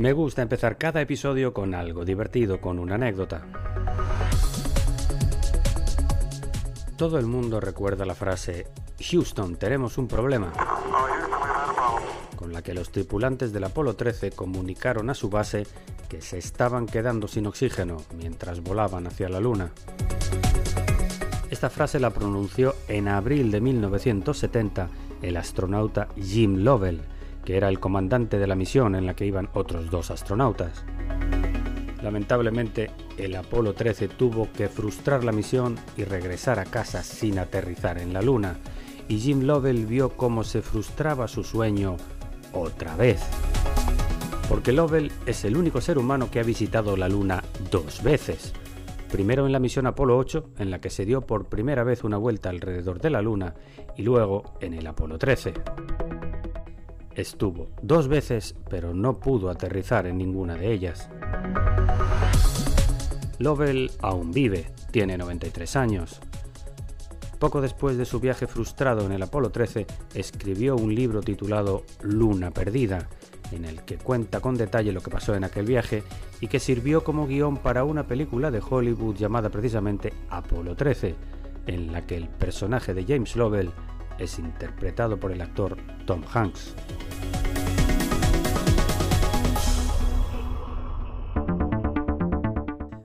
Me gusta empezar cada episodio con algo divertido, con una anécdota. Todo el mundo recuerda la frase Houston, tenemos un problema, con la que los tripulantes del Apolo 13 comunicaron a su base que se estaban quedando sin oxígeno mientras volaban hacia la Luna. Esta frase la pronunció en abril de 1970 el astronauta Jim Lovell, que era el comandante de la misión en la que iban otros dos astronautas. Lamentablemente, el Apolo 13 tuvo que frustrar la misión y regresar a casa sin aterrizar en la Luna, y Jim Lovell vio cómo se frustraba su sueño otra vez. Porque Lovell es el único ser humano que ha visitado la Luna dos veces. Primero en la misión Apolo 8, en la que se dio por primera vez una vuelta alrededor de la Luna, y luego en el Apolo 13. Estuvo dos veces, pero no pudo aterrizar en ninguna de ellas. Lovell aún vive, tiene 93 años. Poco después de su viaje frustrado en el Apolo 13, escribió un libro titulado Luna Perdida, en el que cuenta con detalle lo que pasó en aquel viaje y que sirvió como guion para una película de Hollywood llamada precisamente Apolo 13, en la que el personaje de James Lovell es interpretado por el actor Tom Hanks.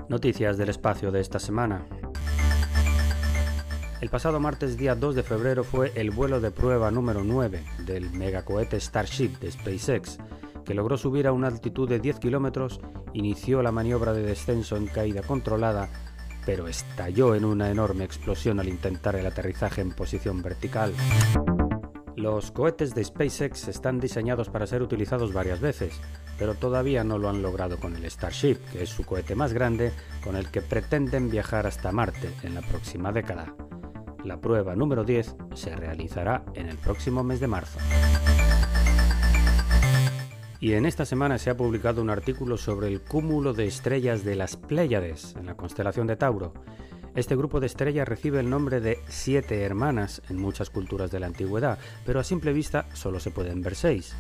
Noticias del espacio de esta semana. El pasado martes día 2 de febrero fue el vuelo de prueba número 9 del megacohete Starship de SpaceX, que logró subir a una altitud de 10 kilómetros, inició la maniobra de descenso en caída controlada pero estalló en una enorme explosión al intentar el aterrizaje en posición vertical. Los cohetes de SpaceX están diseñados para ser utilizados varias veces, pero todavía no lo han logrado con el Starship, que es su cohete más grande, con el que pretenden viajar hasta Marte en la próxima década. La prueba número 10 se realizará en el próximo mes de marzo. Y en esta semana se ha publicado un artículo sobre el cúmulo de estrellas de las Pléyades en la constelación de Tauro. Este grupo de estrellas recibe el nombre de siete hermanas en muchas culturas de la antigüedad, pero a simple vista solo se pueden ver seis.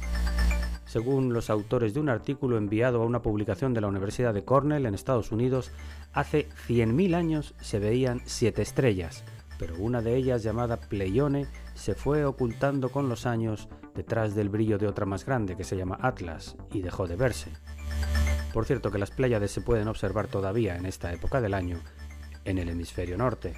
Según los autores de un artículo enviado a una publicación de la Universidad de Cornell en Estados Unidos, hace 100.000 años se veían siete estrellas, pero una de ellas llamada Pleione se fue ocultando con los años detrás del brillo de otra más grande que se llama Atlas y dejó de verse. Por cierto que las Pléyades se pueden observar todavía en esta época del año en el hemisferio norte.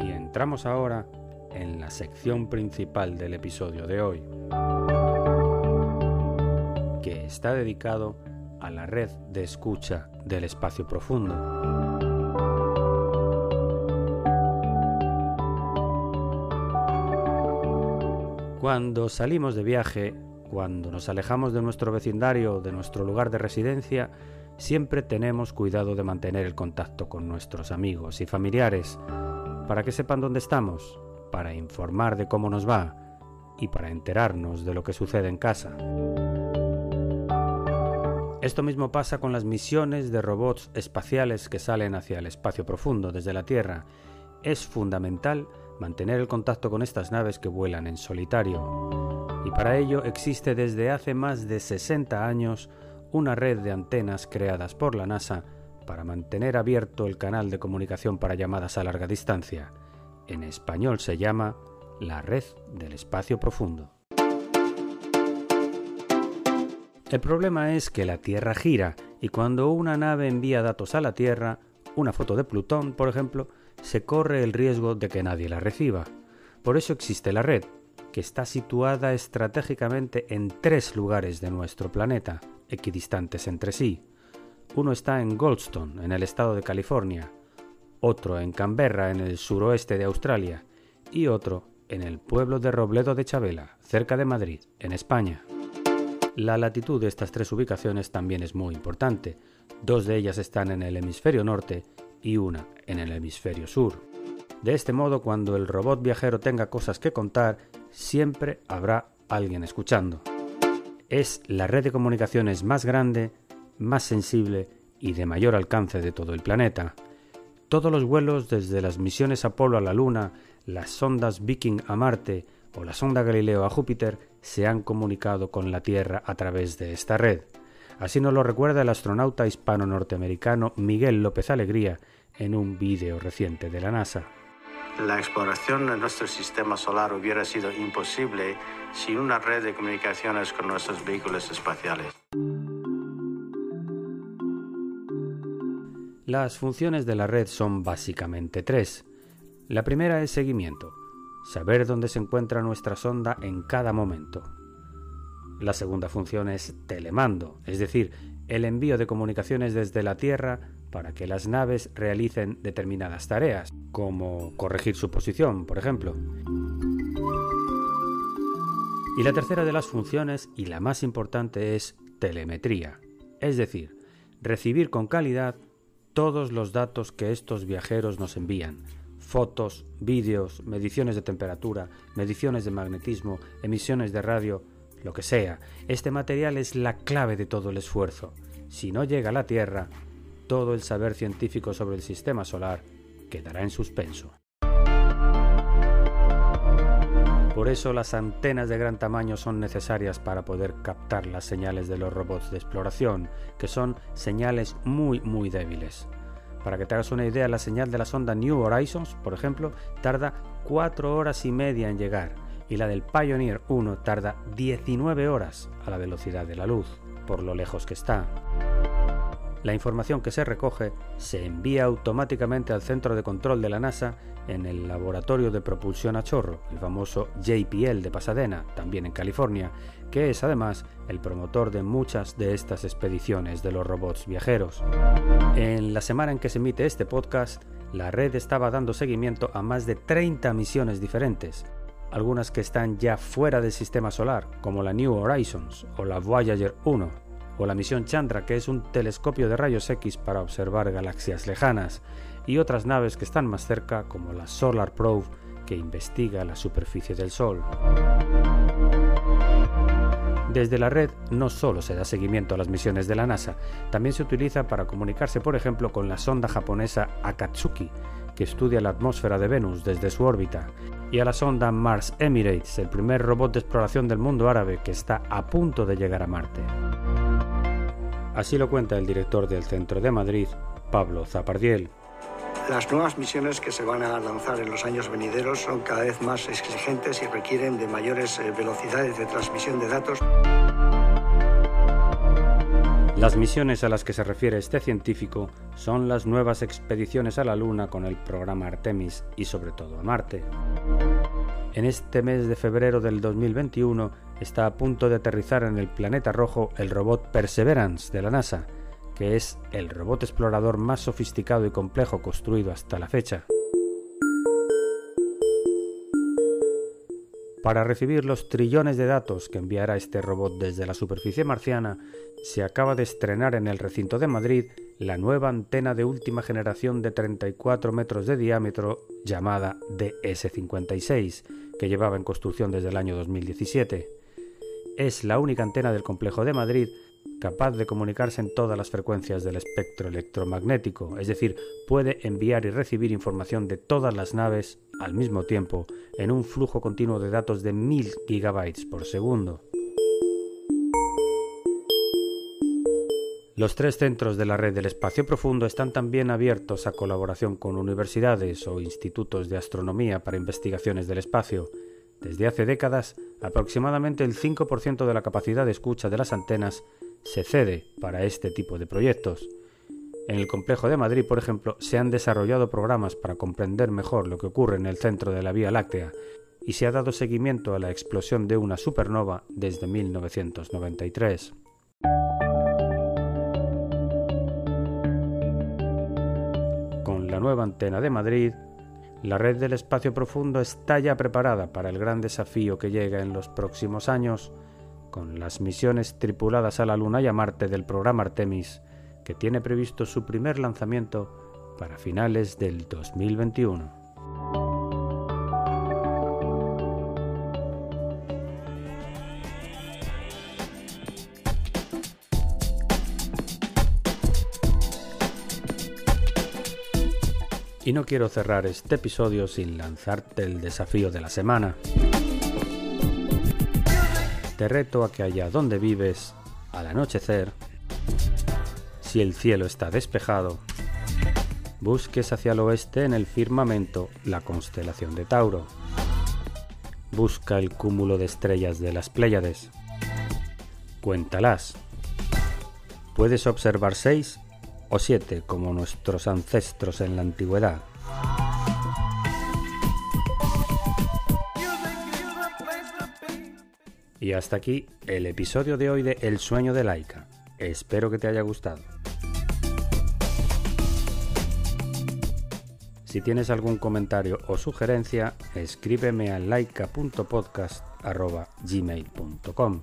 Y entramos ahora en la sección principal del episodio de hoy, está dedicado a la red de escucha del espacio profundo. Cuando salimos de viaje, cuando nos alejamos de nuestro vecindario, de nuestro lugar de residencia, siempre tenemos cuidado de mantener el contacto con nuestros amigos y familiares, para que sepan dónde estamos, para informar de cómo nos va y para enterarnos de lo que sucede en casa. Esto mismo pasa con las misiones de robots espaciales que salen hacia el espacio profundo desde la Tierra. Es fundamental mantener el contacto con estas naves que vuelan en solitario. y para ello existe desde hace más de 60 años una red de antenas creadas por la NASA para mantener abierto el canal de comunicación para llamadas a larga distancia. En español se llama la red del espacio profundo. El problema es que la Tierra gira y cuando una nave envía datos a la Tierra, una foto de Plutón, por ejemplo, se corre el riesgo de que nadie la reciba. Por eso existe la red, que está situada estratégicamente en tres lugares de nuestro planeta, equidistantes entre sí. Uno está en Goldstone, en el estado de California, otro en Canberra, en el suroeste de Australia, y otro en el pueblo de Robledo de Chabela, cerca de Madrid, en España. La latitud de estas tres ubicaciones también es muy importante. Dos de ellas están en el hemisferio norte y una en el hemisferio sur. De este modo, cuando el robot viajero tenga cosas que contar, siempre habrá alguien escuchando. Es la red de comunicaciones más grande, más sensible y de mayor alcance de todo el planeta. Todos los vuelos desde las misiones Apolo a la Luna, las sondas Viking a Marte o la sonda Galileo a Júpiter se han comunicado con la Tierra a través de esta red. Así nos lo recuerda el astronauta hispano-norteamericano Miguel López Alegría en un vídeo reciente de la NASA. La exploración de nuestro sistema solar hubiera sido imposible sin una red de comunicaciones con nuestros vehículos espaciales. Las funciones de la red son básicamente tres. La primera es seguimiento saber dónde se encuentra nuestra sonda en cada momento. La segunda función es telemando, es decir, el envío de comunicaciones desde la Tierra para que las naves realicen determinadas tareas, como corregir su posición, por ejemplo. Y la tercera de las funciones, y la más importante, es telemetría, es decir, recibir con calidad todos los datos que estos viajeros nos envían, fotos, vídeos, mediciones de temperatura, mediciones de magnetismo, emisiones de radio, lo que sea. Este material es la clave de todo el esfuerzo. Si no llega a la Tierra, todo el saber científico sobre el sistema solar quedará en suspenso. Por eso las antenas de gran tamaño son necesarias para poder captar las señales de los robots de exploración, que son señales muy muy débiles. Para que te hagas una idea, la señal de la sonda New Horizons, por ejemplo, tarda 4 horas y media en llegar y la del Pioneer 1 tarda 19 horas a la velocidad de la luz, por lo lejos que está. La información que se recoge se envía automáticamente al centro de control de la NASA en el Laboratorio de Propulsión a Chorro, el famoso JPL de Pasadena, también en California, que es además el promotor de muchas de estas expediciones de los robots viajeros. En la semana en que se emite este podcast, la red estaba dando seguimiento a más de 30 misiones diferentes, algunas que están ya fuera del sistema solar, como la New Horizons o la Voyager 1, o la misión Chandra, que es un telescopio de rayos X para observar galaxias lejanas, y otras naves que están más cerca, como la Solar Probe, que investiga la superficie del Sol. Desde la red no solo se da seguimiento a las misiones de la NASA, también se utiliza para comunicarse, por ejemplo, con la sonda japonesa Akatsuki, que estudia la atmósfera de Venus desde su órbita, y a la sonda Mars Emirates, el primer robot de exploración del mundo árabe que está a punto de llegar a Marte. Así lo cuenta el director del Centro de Madrid, Pablo Zapardiel. Las nuevas misiones que se van a lanzar en los años venideros son cada vez más exigentes y requieren de mayores eh, velocidades de transmisión de datos. Las misiones a las que se refiere este científico son las nuevas expediciones a la Luna con el programa Artemis y sobre todo a Marte. En este mes de febrero del 2021 está a punto de aterrizar en el planeta rojo el robot Perseverance de la NASA, que es el robot explorador más sofisticado y complejo construido hasta la fecha. Para recibir los trillones de datos que enviará este robot desde la superficie marciana, se acaba de estrenar en el recinto de Madrid la nueva antena de última generación de 34 metros de diámetro llamada DS56, que llevaba en construcción desde el año 2017. Es la única antena del complejo de Madrid capaz de comunicarse en todas las frecuencias del espectro electromagnético, es decir, puede enviar y recibir información de todas las naves al mismo tiempo en un flujo continuo de datos de 1000 gigabytes por segundo. Los tres centros de la red del espacio profundo están también abiertos a colaboración con universidades o institutos de astronomía para investigaciones del espacio. Desde hace décadas, aproximadamente el 5% de la capacidad de escucha de las antenas se cede para este tipo de proyectos. En el complejo de Madrid, por ejemplo, se han desarrollado programas para comprender mejor lo que ocurre en el centro de la Vía Láctea y se ha dado seguimiento a la explosión de una supernova desde 1993. nueva antena de Madrid, la red del espacio profundo está ya preparada para el gran desafío que llega en los próximos años con las misiones tripuladas a la Luna y a Marte del programa Artemis, que tiene previsto su primer lanzamiento para finales del 2021. Y no quiero cerrar este episodio sin lanzarte el desafío de la semana. Te reto a que allá donde vives, al anochecer, si el cielo está despejado, busques hacia el oeste en el firmamento la constelación de Tauro. Busca el cúmulo de estrellas de las Pléyades. Cuéntalas. Puedes observar seis o siete como nuestros ancestros en la antigüedad. Y hasta aquí el episodio de hoy de El sueño de Laika. Espero que te haya gustado. Si tienes algún comentario o sugerencia, escríbeme a laika.podcast.gmail.com.